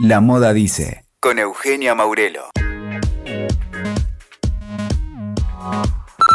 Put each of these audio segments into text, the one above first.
La Moda Dice, con Eugenia Maurelo.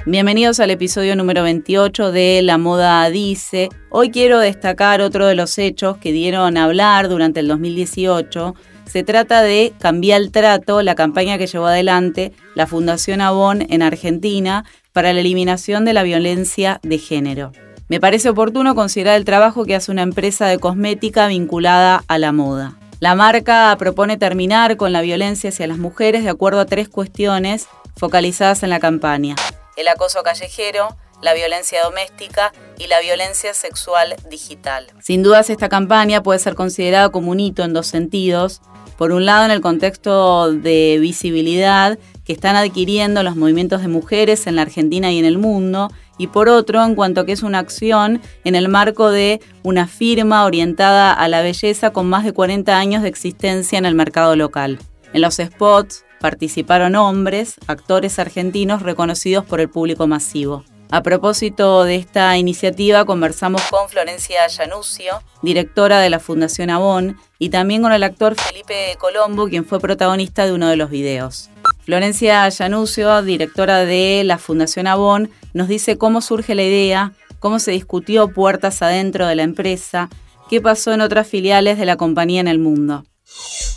Bienvenidos al episodio número 28 de La Moda Dice. Hoy quiero destacar otro de los hechos que dieron a hablar durante el 2018. Se trata de Cambiar el Trato, la campaña que llevó adelante la Fundación Avon en Argentina para la eliminación de la violencia de género. Me parece oportuno considerar el trabajo que hace una empresa de cosmética vinculada a la moda. La marca propone terminar con la violencia hacia las mujeres de acuerdo a tres cuestiones focalizadas en la campaña. El acoso callejero, la violencia doméstica y la violencia sexual digital. Sin dudas esta campaña puede ser considerada como un hito en dos sentidos. Por un lado en el contexto de visibilidad que están adquiriendo los movimientos de mujeres en la Argentina y en el mundo, y por otro en cuanto que es una acción en el marco de una firma orientada a la belleza con más de 40 años de existencia en el mercado local. En los spots participaron hombres, actores argentinos reconocidos por el público masivo. A propósito de esta iniciativa, conversamos con Florencia Llanucio, directora de la Fundación Avon, y también con el actor Felipe Colombo, quien fue protagonista de uno de los videos. Florencia Llanucio, directora de la Fundación Avon, nos dice cómo surge la idea, cómo se discutió puertas adentro de la empresa, qué pasó en otras filiales de la compañía en el mundo.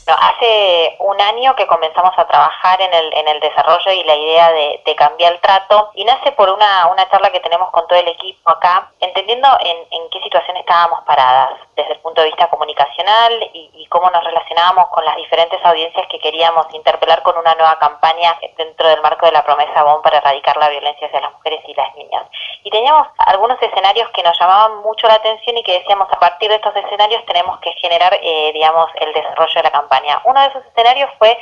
Hace un año que comenzamos a trabajar en el, en el desarrollo y la idea de, cambiar el trato y nace por una, una, charla que tenemos con todo el equipo acá, entendiendo en, en, qué situación estábamos paradas desde el punto de vista comunicacional y, cómo nos relacionábamos con las diferentes audiencias que queríamos interpelar con una nueva campaña dentro del marco de la promesa BOM para erradicar la violencia hacia las mujeres y las niñas. Y teníamos algunos escenarios que nos llamaban mucho la atención y que decíamos a partir de estos escenarios tenemos que generar, eh, digamos, el desarrollo de la campaña. Uno de esos escenarios fue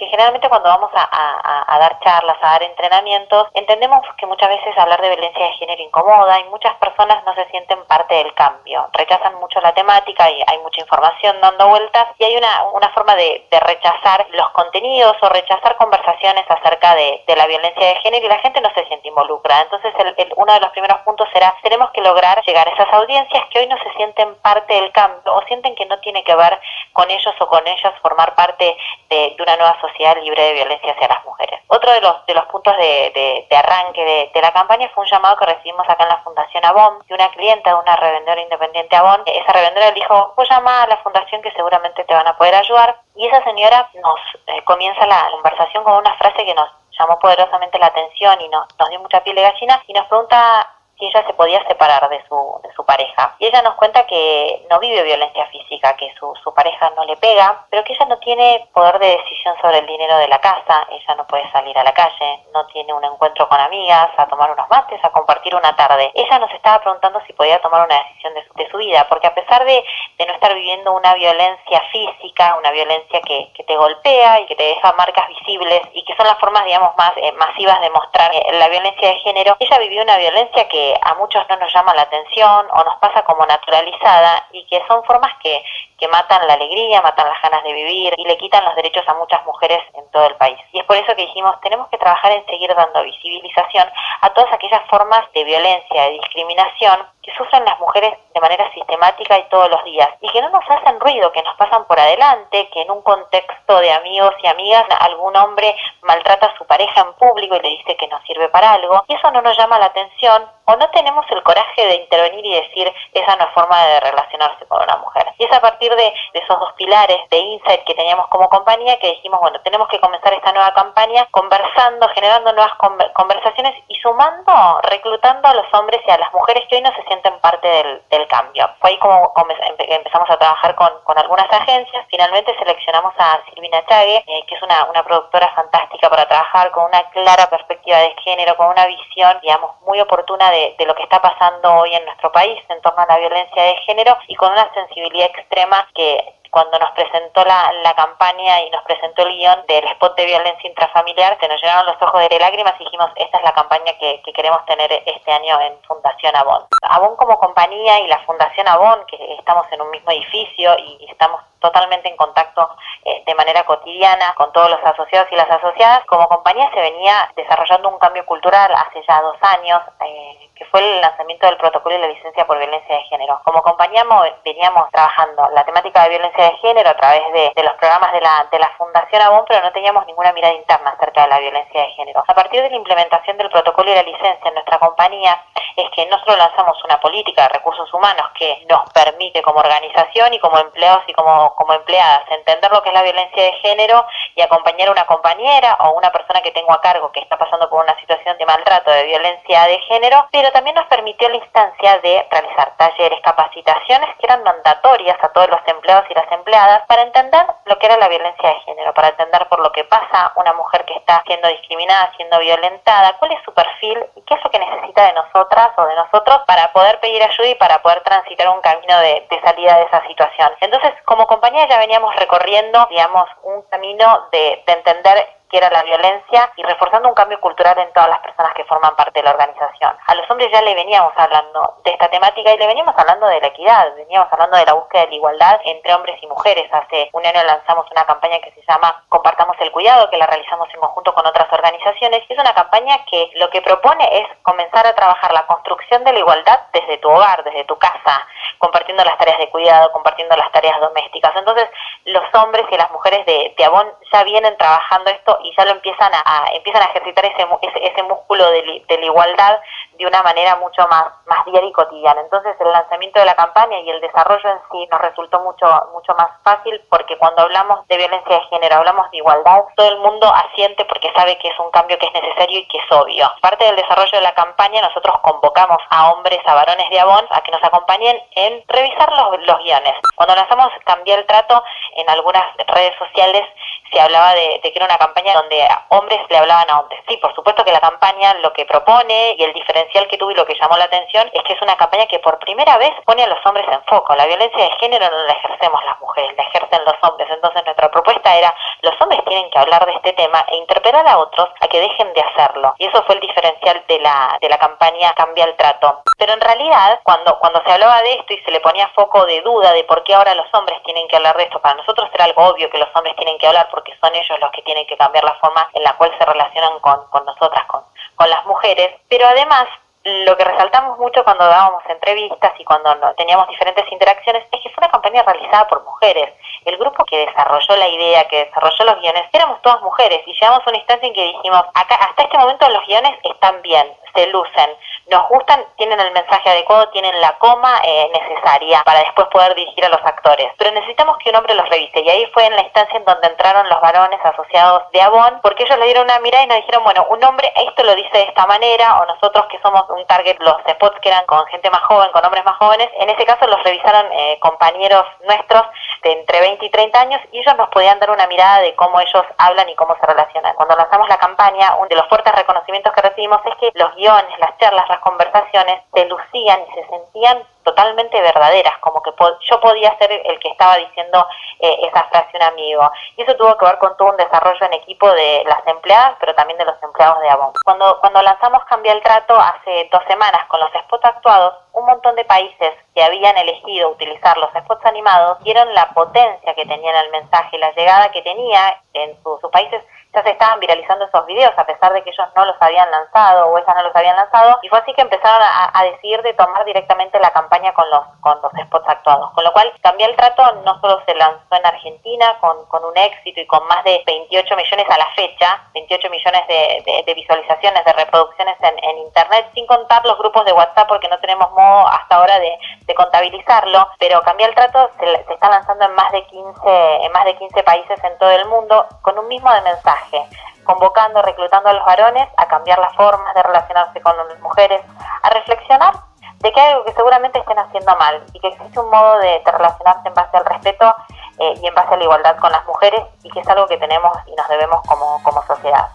que generalmente cuando vamos a, dar charlas, a dar entrenamientos, entendemos que muchas veces hablar de violencia de género incomoda y muchas personas no se sienten parte del cambio, rechazan mucho la temática y hay mucha información dando vueltas y hay una, una forma de, rechazar los contenidos o rechazar conversaciones acerca de, la violencia de género y la gente no se siente involucrada. Entonces el, uno de los primeros puntos será, tenemos que lograr llegar a esas audiencias que hoy no se sienten parte del cambio o sienten que no tiene que ver con ellos o con ellas formar parte de una nueva sociedad libre de violencia hacia las mujeres. Otro de los, de los puntos de, arranque de, la campaña fue un llamado que recibimos acá en la Fundación Avon de una clienta de una revendedora independiente Avon. Esa revendedora dijo, vos llama a la fundación que seguramente te van a poder ayudar. Y esa señora nos eh, comienza la conversación con una frase que nos llamó poderosamente la atención y nos, nos dio mucha piel de gallina y nos pregunta si ella se podía separar de su, de su pareja. Y ella nos cuenta que no vive violencia física, que su, su pareja no le pega, pero que ella no tiene poder de decisión sobre el dinero de la casa, ella no puede salir a la calle, no tiene un encuentro con amigas, a tomar unos mates, a compartir una tarde. Ella nos estaba preguntando si podía tomar una decisión de su, de su vida, porque a pesar de, de, no estar viviendo una violencia física, una violencia que, que, te golpea y que te deja marcas visibles y que son las formas, digamos, más eh, masivas de mostrar eh, la violencia de género, ella vivió una violencia que a muchos no nos llama la atención o nos pasa como naturalizada y que son formas que, que matan la alegría, matan las ganas de vivir y le quitan los derechos a muchas mujeres en todo el país. Y es por eso que dijimos, tenemos que trabajar en seguir dando visibilización a todas aquellas formas de violencia, de discriminación que sufren las mujeres de manera sistemática y todos los días y que no nos hacen ruido, que nos pasan por adelante, que en un contexto de amigos y amigas algún hombre maltrata a su pareja en público y le dice que no sirve para algo y eso no nos llama la atención o no tenemos el coraje de intervenir y decir esa no es forma de relacionarse con una mujer. Y es a partir de, esos dos pilares de insight que teníamos como compañía que dijimos, bueno, tenemos que comenzar esta nueva campaña conversando, generando nuevas conversaciones y sumando, reclutando a los hombres y a las mujeres que hoy no se sienten parte del, cambio. Fue ahí como empezamos a trabajar con, algunas agencias. Finalmente seleccionamos a Silvina Chague, eh, que es una, una productora fantástica para trabajar con una clara perspectiva de género, con una visión, digamos, muy oportuna de, de lo que está pasando hoy en nuestro país en torno a la violencia de género y con una sensibilidad extrema que cuando nos presentó la, la, campaña y nos presentó el guion del spot de violencia intrafamiliar, se nos llenaron los ojos de lágrimas y dijimos, esta es la campaña que, queremos tener este año en Fundación Avon. Avon como compañía y la Fundación Avon, que estamos en un mismo edificio y estamos totalmente en contacto eh, de manera cotidiana con todos los asociados y las asociadas, como compañía se venía desarrollando un cambio cultural hace ya dos años. Eh, que fue el lanzamiento del protocolo y la licencia por violencia de género. Como compañía veníamos trabajando la temática de violencia de género a través de, los programas de la, de la Fundación Avon, pero no teníamos ninguna mirada interna acerca de la violencia de género. A partir de la implementación del protocolo y la licencia en nuestra compañía, es que nosotros lanzamos una política de recursos humanos que nos permite como organización y como empleados y como, como empleadas entender lo que es la violencia de género y acompañar a una compañera o una persona que tengo a cargo que está pasando por una situación de maltrato, de violencia de género, pero también nos permitió la instancia de realizar talleres, capacitaciones que eran mandatorias a todos los empleados y las empleadas para entender lo que era la violencia de género, para entender por lo que pasa una mujer que está siendo discriminada, siendo violentada, cuál es su perfil y qué es lo que necesita de nosotras o de nosotros para poder pedir ayuda y para poder transitar un camino de, salida de esa situación. Entonces, como compañía ya veníamos recorriendo, digamos, un camino de, de entender que era la violencia y reforzando un cambio cultural en todas las personas que forman parte de la organización. A los hombres ya le veníamos hablando de esta temática y le veníamos hablando de la equidad, veníamos hablando de la búsqueda de la igualdad entre hombres y mujeres. Hace un año lanzamos una campaña que se llama Compartamos el Cuidado, que la realizamos en conjunto con otras organizaciones. Es una campaña que lo que propone es comenzar a trabajar la construcción de la igualdad desde tu hogar, desde tu casa, compartiendo las tareas de cuidado, compartiendo las tareas domésticas. Entonces, los hombres y las mujeres de, de ya vienen trabajando esto y ya lo empiezan a, empiezan a ejercitar ese, ese, músculo de, de, la igualdad de una manera mucho más, más diaria y cotidiana. Entonces el lanzamiento de la campaña y el desarrollo en sí nos resultó mucho, mucho más fácil porque cuando hablamos de violencia de género, hablamos de igualdad, todo el mundo asiente porque sabe que es un cambio que es necesario y que es obvio. Parte del desarrollo de la campaña nosotros convocamos a hombres, a varones de Avon, a que nos acompañen en revisar los, los guiones. Cuando lanzamos Cambiar el Trato, en algunas redes sociales se hablaba de, que era una campaña donde hombres le hablaban a hombres. Sí, por supuesto que la campaña lo que propone y el diferencial que tuvo y lo que llamó la atención es que es una campaña que por primera vez pone a los hombres en foco. La violencia de género no la ejercemos las mujeres, la ejercen los hombres. Entonces nuestra propuesta era, los hombres tienen que hablar de este tema e interpelar a otros a que dejen de hacerlo. Y eso fue el diferencial de la, de la campaña Cambia el Trato. Pero en realidad, cuando, cuando se hablaba de esto y se le ponía foco de duda de por qué ahora los hombres tienen que hablar de esto, para nosotros era algo obvio que los hombres tienen que hablar son ellos los que tienen que cambiar la forma en la cual se relacionan con, con nosotras, con, con las mujeres, pero además lo que resaltamos mucho cuando dábamos entrevistas y cuando teníamos diferentes interacciones es que fue una campaña realizada por mujeres. El grupo que desarrolló la idea, que desarrolló los guiones, éramos todas mujeres y llegamos a una instancia en que dijimos, acá hasta este momento los guiones están bien, se lucen, nos gustan, tienen el mensaje adecuado, tienen la coma eh, necesaria para después poder dirigir a los actores. Pero necesitamos que un hombre los revise y ahí fue en la instancia en donde entraron los varones asociados de Avon, porque ellos le dieron una mirada y nos dijeron, bueno, un hombre esto lo dice de esta manera, o nosotros que somos un target, los spots que eran con gente más joven, con hombres más jóvenes, en ese caso los revisaron eh, compañeros nuestros de entre 20 y 30 años y ellos nos podían dar una mirada de cómo ellos hablan y cómo se relacionan. Cuando lanzamos la campaña, uno de los fuertes reconocimientos que recibimos es que los guiones, las charlas, las conversaciones se lucían y se sentían totalmente verdaderas, como que yo podía ser el que estaba diciendo eh, esa frase a un amigo. Y eso tuvo que ver con todo un desarrollo en equipo de las empleadas, pero también de los empleados de Avon. Cuando, cuando lanzamos Cambia el Trato hace dos semanas con los spots actuados, un montón de países que habían elegido utilizar los spots animados vieron la potencia que tenían el mensaje, la llegada que tenía en sus países. Ya se estaban viralizando esos videos a pesar de que ellos no los habían lanzado o ellas no los habían lanzado. Y fue así que empezaron a, decidir de tomar directamente la campaña con los con los spots actuados. Con lo cual cambió el trato no solo se lanzó en Argentina con, con un éxito y con más de 28 millones a la fecha 28 millones de, de, visualizaciones de reproducciones en, en, internet sin contar los grupos de WhatsApp porque no tenemos modo hasta ahora de, contabilizarlo pero cambió el trato se, está lanzando en más de 15 en más de 15 países en todo el mundo con un mismo mensaje convocando, reclutando a los varones a cambiar las formas de relacionarse con las mujeres, a reflexionar de que hay algo que seguramente estén haciendo mal y que existe un modo de, relacionarse en base al respeto eh, y en base a la igualdad con las mujeres y que es algo que tenemos y nos debemos como, como sociedad.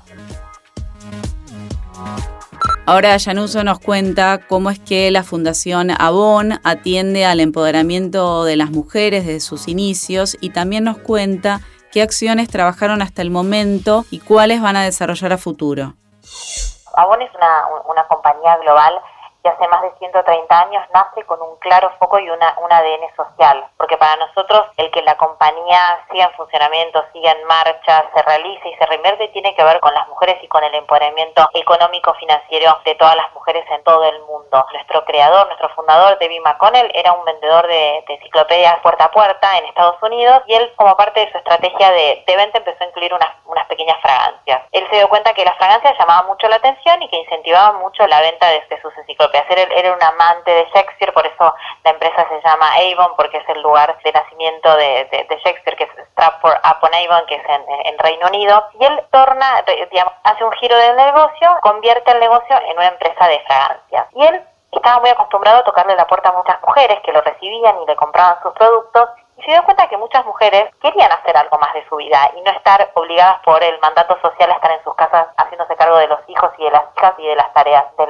Ahora Yanuso nos cuenta cómo es que la Fundación Avon atiende al empoderamiento de las mujeres desde sus inicios y también nos cuenta qué acciones trabajaron hasta el momento y cuáles van a desarrollar a futuro. Avon es una, compañía global y hace más de 130 años nace con un claro foco y una, un ADN social, porque para nosotros el que la compañía siga en funcionamiento, siga en marcha, se realice y se reinvierte tiene que ver con las mujeres y con el empoderamiento económico financiero de todas las mujeres en todo el mundo. Nuestro creador, nuestro fundador, David McConnell, era un vendedor de, enciclopedias puerta a puerta en Estados Unidos y él como parte de su estrategia de, venta empezó a incluir unas, unas pequeñas fragancias. Él se dio cuenta que las fragancias llamaban mucho la atención y que incentivaban mucho la venta de, sus enciclopedias. Él era un amante de Shakespeare, por eso la empresa se llama Avon, porque es el lugar de nacimiento de, Shakespeare, que es Stratford upon Avon, que es en, Reino Unido. Y él torna, hace un giro del negocio, convierte el negocio en una empresa de fragancias. Y él estaba muy acostumbrado a tocarle la puerta a muchas mujeres que lo recibían y le compraban sus productos y se dio cuenta que muchas mujeres querían hacer algo más de su vida y no estar obligadas por el mandato social a estar en sus casas haciéndose cargo de los hijos y de las hijas y de las tareas de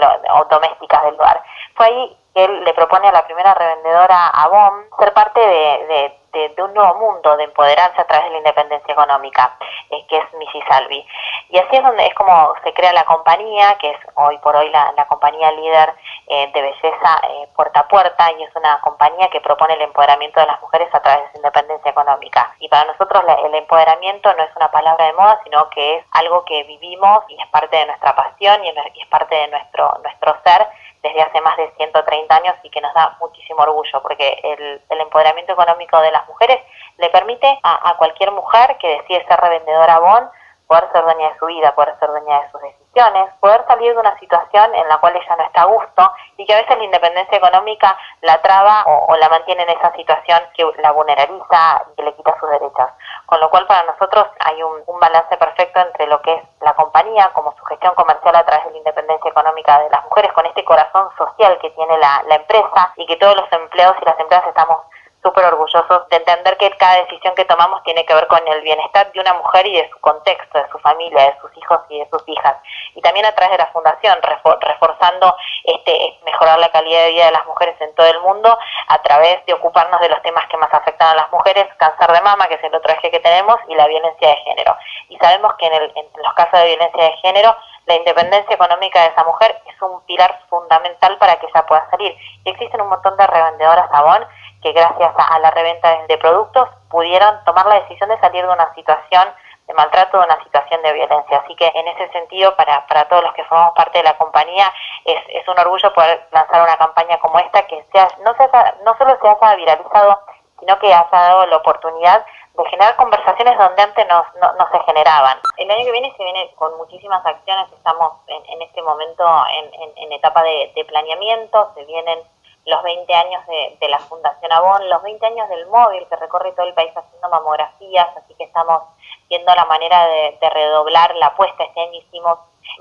domésticas del hogar. Fue ahí que él le propone a la primera revendedora Avon ser parte de de, un nuevo mundo, de empoderarse a través de la independencia económica, eh, que es Missy Salvi. Y así es donde es como se crea la compañía, que es hoy por hoy la, compañía líder eh, de belleza eh, puerta a puerta, y es una compañía que propone el empoderamiento de las mujeres a través de su independencia económica. Y para nosotros el empoderamiento no es una palabra de moda, sino que es algo que vivimos y es parte de nuestra pasión y es parte de nuestro, nuestro ser desde hace más de 130 años y que nos da muchísimo orgullo porque el, empoderamiento económico de las mujeres le permite a, cualquier mujer que decide ser revendedora BON poder ser dueña de su vida, poder ser dueña de sus decisiones, poder salir de una situación en la cual ella no está a gusto y que a veces la independencia económica la traba o, la mantiene en esa situación que la vulnerabiliza y que le quita sus derechos. Con lo cual para nosotros hay un, balance perfecto entre lo que es la compañía como su gestión comercial a través de la independencia económica de las mujeres, con corazón social que tiene la, empresa y que todos los empleados y las empleadas estamos súper orgullosos de entender que cada decisión que tomamos tiene que ver con el bienestar de una mujer y de su contexto, de su familia, de sus hijos y de sus hijas. Y también a través de la fundación, reforzando este, mejorar la calidad de vida de las mujeres en todo el mundo a través de ocuparnos de los temas que más afectan a las mujeres, cáncer de mama, que es el otro eje que tenemos, y la violencia de género. Y sabemos que en, en los casos de violencia de género, la independencia económica de esa mujer un pilar fundamental para que ella pueda salir. Y existen un montón de revendedoras Avon que gracias a, la reventa de, productos pudieron tomar la decisión de salir de una situación de maltrato, de una situación de violencia. Así que en ese sentido, para, para todos los que formamos parte de la compañía, es, es un orgullo poder lanzar una campaña como esta que sea, no, se no solo se haya viralizado, sino que haya dado la oportunidad de generar conversaciones donde antes no, no, se generaban. El año que viene se viene con muchísimas acciones, estamos en, en este momento en, en, etapa de, de, planeamiento, se vienen los 20 años de, la Fundación Avon, los 20 años del móvil que recorre todo el país haciendo mamografías, así que estamos viendo la manera de, redoblar la apuesta. Este año hicimos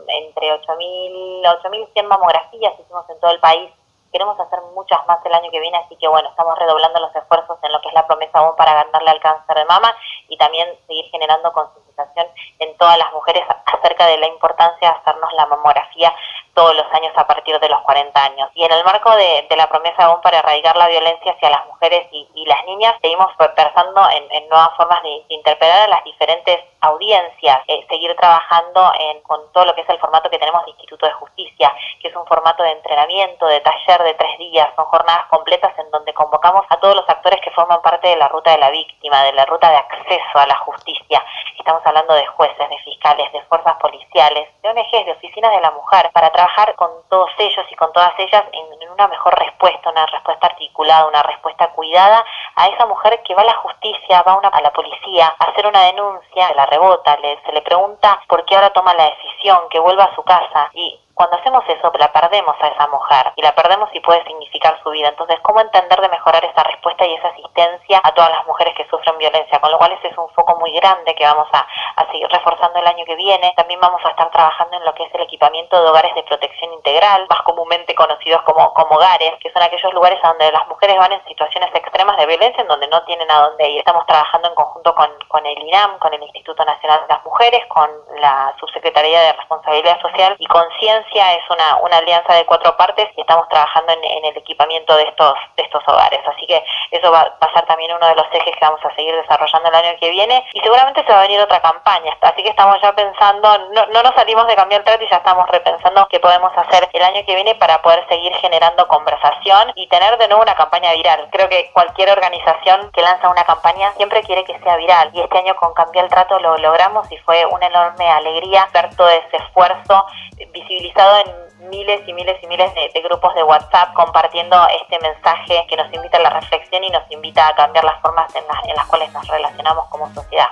entre 8.000, 8.100 mamografías, hicimos en todo el país. Queremos hacer muchas más el año que viene, así que bueno, estamos redoblando los esfuerzos en lo que es la promesa Avon para ganarle al cáncer de mama y también seguir generando concientización en todas las mujeres acerca de la importancia de hacernos la mamografía todos los años a partir de los 40 años. Y en el marco de, la promesa aún para erradicar la violencia hacia las mujeres y, las niñas, seguimos pensando en, nuevas formas de, interpretar a las diferentes audiencias, eh, seguir trabajando en, con todo lo que es el formato que tenemos de Instituto de Justicia, que es un formato de entrenamiento, de taller de tres días, son jornadas completas en donde convocamos a todos los actores que forman parte de la ruta de la víctima, de la ruta de acceso a la justicia. Estamos hablando de jueces, de fiscales, de fuerzas policiales, de ONGs, de oficinas de la mujer, para trabajar con todos ellos y con todas ellas en, una mejor respuesta, una respuesta articulada, una respuesta cuidada a esa mujer que va a la justicia, va a la policía a hacer una denuncia, se la rebota, le, se le pregunta por qué ahora toma la decisión, que vuelva a su casa y cuando hacemos eso, la perdemos a esa mujer y la perdemos y puede significar su vida. Entonces, ¿cómo entender de mejorar esa respuesta y esa asistencia a todas las mujeres que sufren violencia? Con lo cual, ese es un foco muy grande que vamos a, seguir reforzando el año que viene. También vamos a estar trabajando en lo que es el equipamiento de hogares de protección integral, más comúnmente conocidos como, como hogares, que son aquellos lugares a donde las mujeres van en situaciones extremas de violencia, en donde no tienen a dónde ir. Estamos trabajando en conjunto con, con el INAM, con el Instituto Nacional de las Mujeres, con la Subsecretaría de Responsabilidad Social y Conciencia es una, una alianza de cuatro partes y estamos trabajando en, el equipamiento de estos, de estos hogares. Así que eso va, a ser también uno de los ejes que vamos a seguir desarrollando el año que viene y seguramente se va a venir otra campaña. Así que estamos ya pensando, no, no nos salimos de cambiar el trato y ya estamos repensando qué podemos hacer el año que viene para poder seguir generando conversación y tener de nuevo una campaña viral. Creo que cualquier organización que lanza una campaña siempre quiere que sea viral y este año con Cambiar el Trato lo logramos y fue una enorme alegría ver todo ese esfuerzo visibilizado en miles y miles y miles de, grupos de WhatsApp compartiendo este mensaje que nos invita a la reflexión y nos invita a cambiar las formas en las cuales nos relacionamos como sociedad.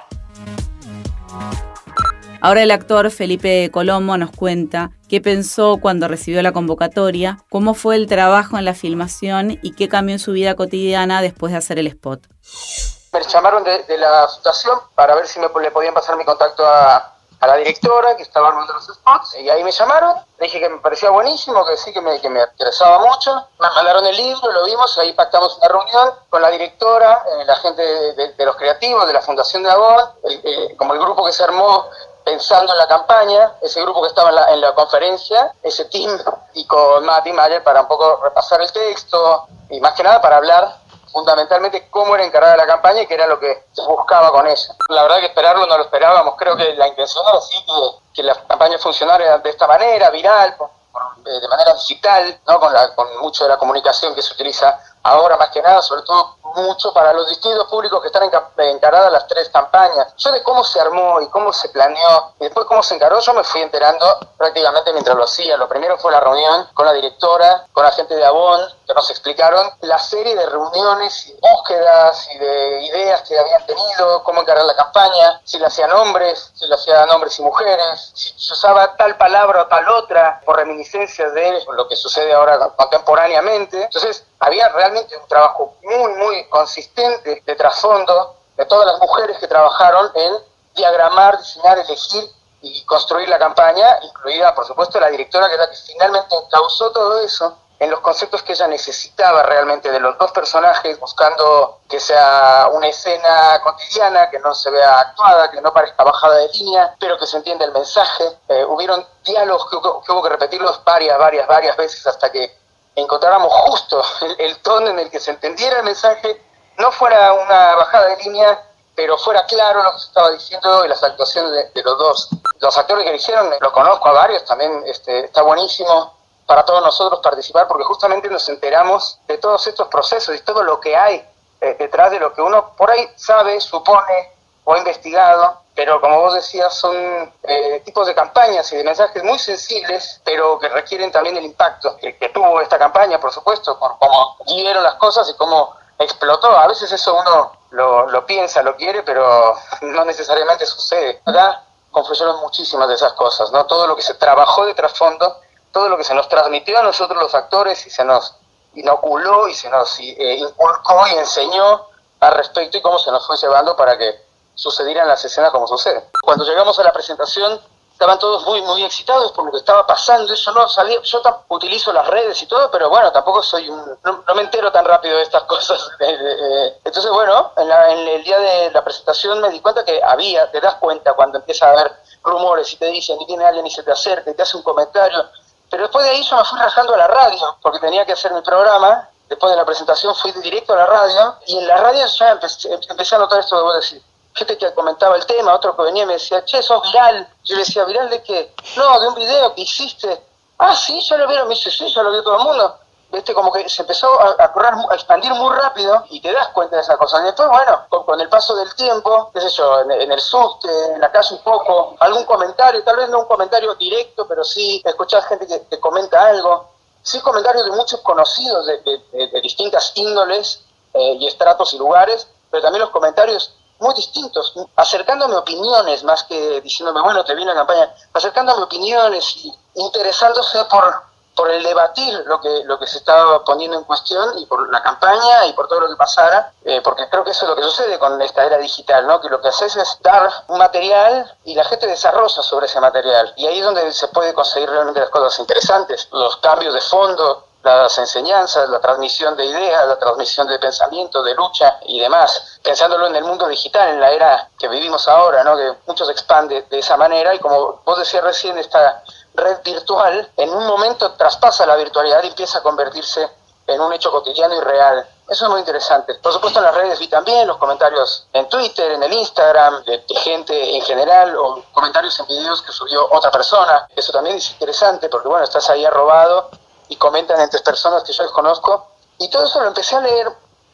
Ahora el actor Felipe Colombo nos cuenta qué pensó cuando recibió la convocatoria, cómo fue el trabajo en la filmación y qué cambió en su vida cotidiana después de hacer el spot. Me llamaron de, la situación para ver si me, le podían pasar mi contacto a, la directora que estaba armando los spots y ahí me llamaron, dije que me parecía buenísimo, que sí, que me, que me interesaba mucho, me mandaron el libro, lo vimos, ahí pactamos una reunión con la directora, eh, la gente de, los creativos, de la Fundación de Avon, como el grupo que se armó pensando en la campaña, ese grupo que estaba en la, en la conferencia, ese team, y con Mati Mayer para un poco repasar el texto y más que nada para hablar fundamentalmente cómo era encarada la campaña y qué era lo que se buscaba con ella. La verdad que esperarlo no lo esperábamos, creo que la intención era así, que, la campaña funcionara de esta manera, viral, de manera digital, ¿no? con, la, con mucho de la comunicación que se utiliza ahora más que nada, sobre todo mucho para los distintos públicos que están encaradas las tres campañas. Yo de cómo se armó y cómo se planeó y después cómo se encaró, yo me fui enterando prácticamente mientras lo hacía. Lo primero fue la reunión con la directora, con la gente de Avon, que nos explicaron la serie de reuniones y búsquedas y de ideas que habían tenido, cómo encarar la campaña, si la hacían hombres, si la hacían hombres y mujeres, si se usaba tal palabra o tal otra por reminiscencias de lo que sucede ahora contemporáneamente. Entonces, había realmente un trabajo muy, muy consistente de trasfondo de todas las mujeres que trabajaron en diagramar, diseñar, elegir y construir la campaña, incluida, por supuesto, la directora, que es la que finalmente causó todo eso en los conceptos que ella necesitaba realmente de los dos personajes, buscando que sea una escena cotidiana, que no se vea actuada, que no parezca bajada de línea, pero que se entienda el mensaje. Eh, hubieron diálogos que hubo que repetirlos varias, varias, varias veces hasta que encontráramos justo el, tono en el que se entendiera el mensaje, no fuera una bajada de línea, pero fuera claro lo que se estaba diciendo y las actuaciones de, los dos. Los actores que eligieron, lo conozco a varios, también este, está buenísimo para todos nosotros participar porque justamente nos enteramos de todos estos procesos y todo lo que hay eh, detrás de lo que uno por ahí sabe, supone o ha investigado pero como vos decías, son eh, tipos de campañas y de mensajes muy sensibles, pero que requieren también el impacto que, esta campaña, por supuesto, por cómo vivieron las cosas y cómo explotó. A veces eso uno lo, lo piensa, lo quiere, pero no necesariamente sucede. Acá confluyeron muchísimas de esas cosas, ¿no? Todo lo que se trabajó de trasfondo, todo lo que se nos transmitió a nosotros los actores y se nos inoculó y se nos eh, inculcó y enseñó al respecto y cómo se nos fue llevando para que sucedieran las escenas como sucede. Cuando llegamos a la presentación estaban todos muy muy excitados por lo que estaba pasando, eso no salía, yo utilizo las redes y todo, pero bueno, tampoco soy un, no, me entero tan rápido de estas cosas. Entonces bueno, en, el día de la presentación me di cuenta que había, te das cuenta cuando empieza a haber rumores y te dicen y viene alguien y se te acerca y te hace un comentario, pero después de ahí yo me fui rajando a la radio, porque tenía que hacer mi programa, después de la presentación fui directo a la radio y en la radio ya empecé, empecé a notar esto vos decís gente que comentaba el tema, otro que venía y me decía, che, sos viral. Yo le decía, ¿viral de qué? No, de un video que hiciste. Ah, sí, ya lo vieron. Me dice, sí, ya lo vio todo el mundo. Viste, como que se empezó a, correr, a expandir muy rápido y te das cuenta de esa cosa. Y después, bueno, con, el paso del tiempo, qué sé yo, en, el subte, en la casa un poco, algún comentario, tal vez no un comentario directo, pero sí escuchás gente que, comenta algo. Sí, comentarios de muchos conocidos de, distintas índoles eh, y estratos y lugares, pero también los comentarios muy distintos, acercándome opiniones más que diciéndome, bueno, te vi la campaña, acercándome opiniones y interesándose por, por el debatir lo que, lo que se estaba poniendo en cuestión y por la campaña y por todo lo que pasara, eh, porque creo que eso es lo que sucede con esta era digital, ¿no? que lo que haces es dar un material y la gente desarrolla sobre ese material. Y ahí es donde se puede conseguir realmente las cosas interesantes, los cambios de fondo, las enseñanzas, la transmisión de ideas, la transmisión de pensamiento, de lucha y demás. Pensándolo en el mundo digital, en la era que vivimos ahora, ¿no? que mucho se expande de esa manera y como vos decías recién, esta red virtual, en un momento traspasa la virtualidad y empieza a convertirse en un hecho cotidiano y real. Eso es muy interesante. Por supuesto en las redes vi también los comentarios en Twitter, en el Instagram, de, gente en general, o comentarios en videos que subió otra persona. Eso también es interesante porque, bueno, estás ahí arrobado y comentan entre personas que yo desconozco. Y todo eso lo empecé a leer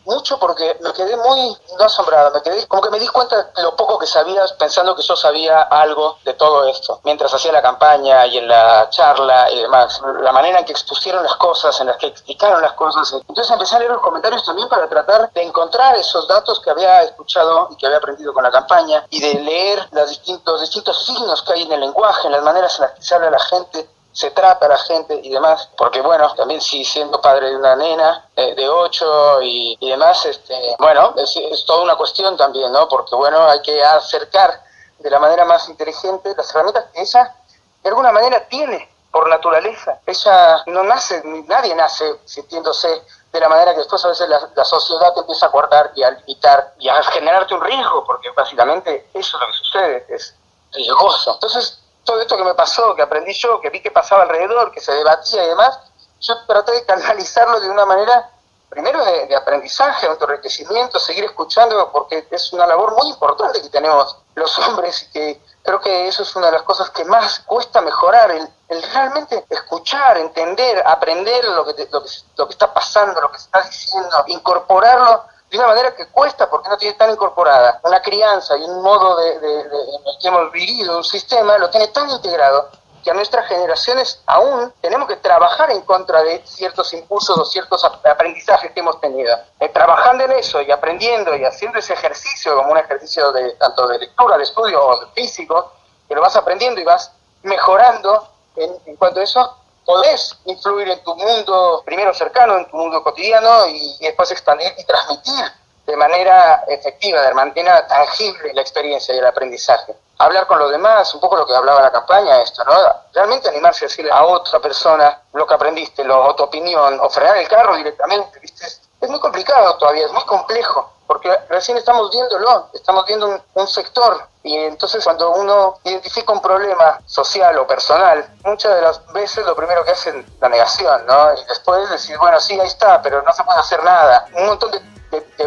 mucho porque me quedé muy no me quedé como que me di cuenta de lo poco que sabías pensando que yo sabía algo de todo esto, mientras hacía la campaña y en la charla y demás, la manera en que expusieron las cosas, en las que explicaron las cosas. Entonces empecé a leer los comentarios también para tratar de encontrar esos datos que había escuchado y que había aprendido con la campaña y de leer los distintos, distintos signos que hay en el lenguaje, en las maneras en las que se habla la gente se trata a la gente y demás, porque bueno, también si siendo padre de una nena eh, de 8 y, demás, este, bueno, es, toda una cuestión también, ¿no? Porque bueno, hay que acercar de la manera más inteligente las herramientas que ella de alguna manera tiene por naturaleza. Ella no nace, nadie nace sintiéndose de la manera que después a veces la, sociedad te empieza a guardar y a limitar y a generarte un riesgo, porque básicamente eso es lo que sucede, es riesgoso. Entonces, todo esto que me pasó, que aprendí yo, que vi que pasaba alrededor, que se debatía y demás, yo traté de canalizarlo de una manera, primero de, aprendizaje, de autorrequecimiento, seguir escuchando, porque es una labor muy importante que tenemos los hombres y que creo que eso es una de las cosas que más cuesta mejorar, el, realmente escuchar, entender, aprender lo que, lo, que, lo que está pasando, lo que se está diciendo, incorporarlo de una manera que cuesta porque no tiene tan incorporada una crianza y un modo de, en el que hemos vivido un sistema, lo tiene tan integrado que a nuestras generaciones aún tenemos que trabajar en contra de ciertos impulsos o ciertos aprendizajes que hemos tenido. Eh, trabajando en eso y aprendiendo y haciendo ese ejercicio como un ejercicio de tanto de lectura, de estudio o de físico, que lo vas aprendiendo y vas mejorando en, en cuanto a eso, podés influir en tu mundo, primero cercano, en tu mundo cotidiano y, después expandir y transmitir de manera efectiva, de manera tangible la experiencia y el aprendizaje. Hablar con los demás, un poco lo que hablaba la campaña, esto, ¿no? Realmente animarse a decirle a otra persona lo que aprendiste, lo, tu opinión, o frenar el carro directamente, ¿viste? Es muy complicado todavía, es muy complejo porque recién estamos viéndolo, estamos viendo un, sector y entonces cuando uno identifica un problema social o personal, muchas de las veces lo primero que hacen la negación, ¿no? Y después decir, bueno, sí, ahí está, pero no se puede hacer nada. Un montón de,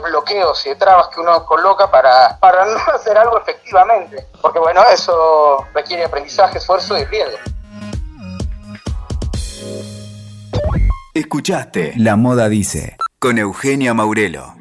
bloqueos y de trabas que uno coloca para, para no hacer algo efectivamente, porque bueno, eso requiere aprendizaje, esfuerzo y riesgo. Escuchaste La Moda Dice con Eugenia Maurelo.